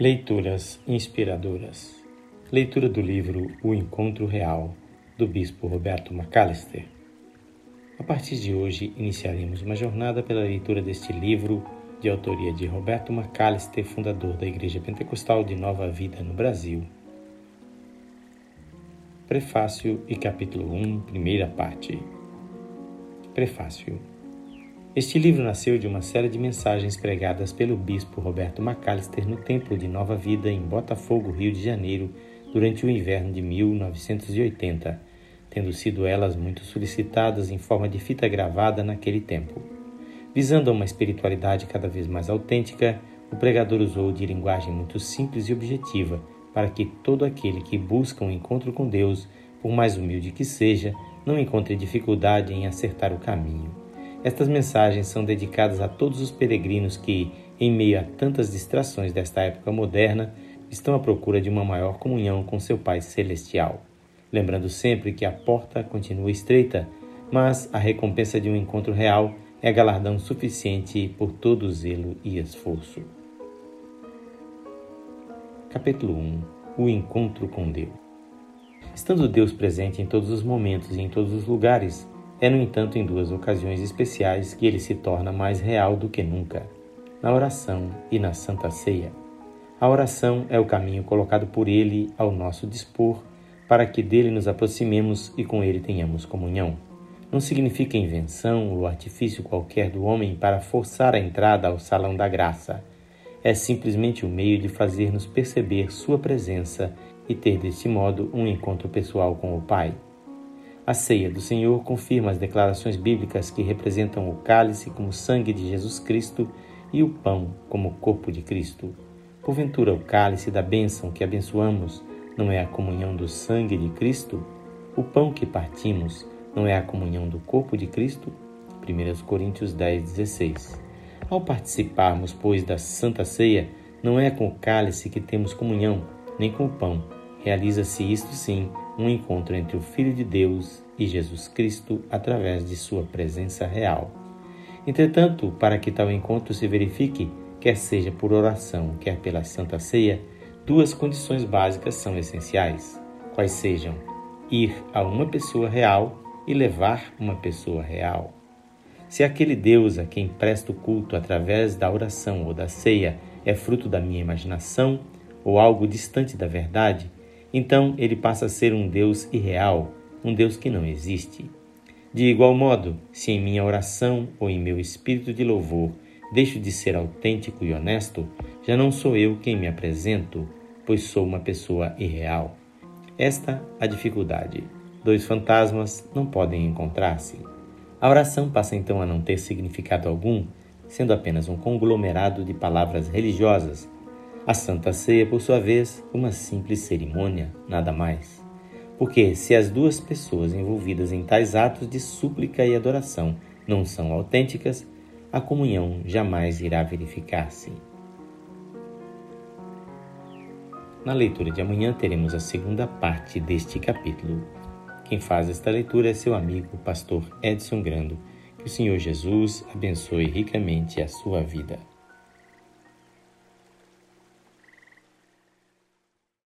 Leituras inspiradoras. Leitura do livro O Encontro Real, do Bispo Roberto McAllister. A partir de hoje, iniciaremos uma jornada pela leitura deste livro, de autoria de Roberto McAllister, fundador da Igreja Pentecostal de Nova Vida no Brasil. Prefácio e capítulo 1, primeira parte. Prefácio. Este livro nasceu de uma série de mensagens pregadas pelo bispo Roberto Macalister no Templo de Nova Vida em Botafogo, Rio de Janeiro, durante o inverno de 1980, tendo sido elas muito solicitadas em forma de fita gravada naquele tempo. Visando a uma espiritualidade cada vez mais autêntica, o pregador usou de linguagem muito simples e objetiva para que todo aquele que busca um encontro com Deus, por mais humilde que seja, não encontre dificuldade em acertar o caminho. Estas mensagens são dedicadas a todos os peregrinos que, em meio a tantas distrações desta época moderna, estão à procura de uma maior comunhão com seu Pai Celestial. Lembrando sempre que a porta continua estreita, mas a recompensa de um encontro real é galardão suficiente por todo o zelo e esforço. Capítulo 1 O encontro com Deus. Estando Deus presente em todos os momentos e em todos os lugares, é, no entanto, em duas ocasiões especiais que ele se torna mais real do que nunca: na oração e na Santa Ceia. A oração é o caminho colocado por ele ao nosso dispor para que dele nos aproximemos e com ele tenhamos comunhão. Não significa invenção ou artifício qualquer do homem para forçar a entrada ao salão da graça. É simplesmente o meio de fazer-nos perceber Sua presença e ter deste modo um encontro pessoal com o Pai. A ceia do Senhor confirma as declarações bíblicas que representam o cálice como sangue de Jesus Cristo e o pão como corpo de Cristo. Porventura, o cálice da bênção que abençoamos não é a comunhão do sangue de Cristo? O pão que partimos não é a comunhão do corpo de Cristo? 1 Coríntios 10, 16. Ao participarmos, pois, da Santa Ceia, não é com o cálice que temos comunhão, nem com o pão. Realiza-se isto sim um encontro entre o Filho de Deus e Jesus Cristo através de sua presença real. Entretanto, para que tal encontro se verifique, quer seja por oração, quer pela Santa Ceia, duas condições básicas são essenciais, quais sejam ir a uma pessoa real e levar uma pessoa real. Se aquele Deus a quem presto culto através da oração ou da ceia é fruto da minha imaginação ou algo distante da verdade, então ele passa a ser um Deus irreal, um Deus que não existe. De igual modo, se em minha oração ou em meu espírito de louvor deixo de ser autêntico e honesto, já não sou eu quem me apresento, pois sou uma pessoa irreal. Esta a dificuldade. Dois fantasmas não podem encontrar-se. A oração passa então a não ter significado algum, sendo apenas um conglomerado de palavras religiosas a Santa Ceia, por sua vez, uma simples cerimônia, nada mais. Porque se as duas pessoas envolvidas em tais atos de súplica e adoração não são autênticas, a comunhão jamais irá verificar-se. Na leitura de amanhã teremos a segunda parte deste capítulo. Quem faz esta leitura é seu amigo, pastor Edson Grando. Que o Senhor Jesus abençoe ricamente a sua vida.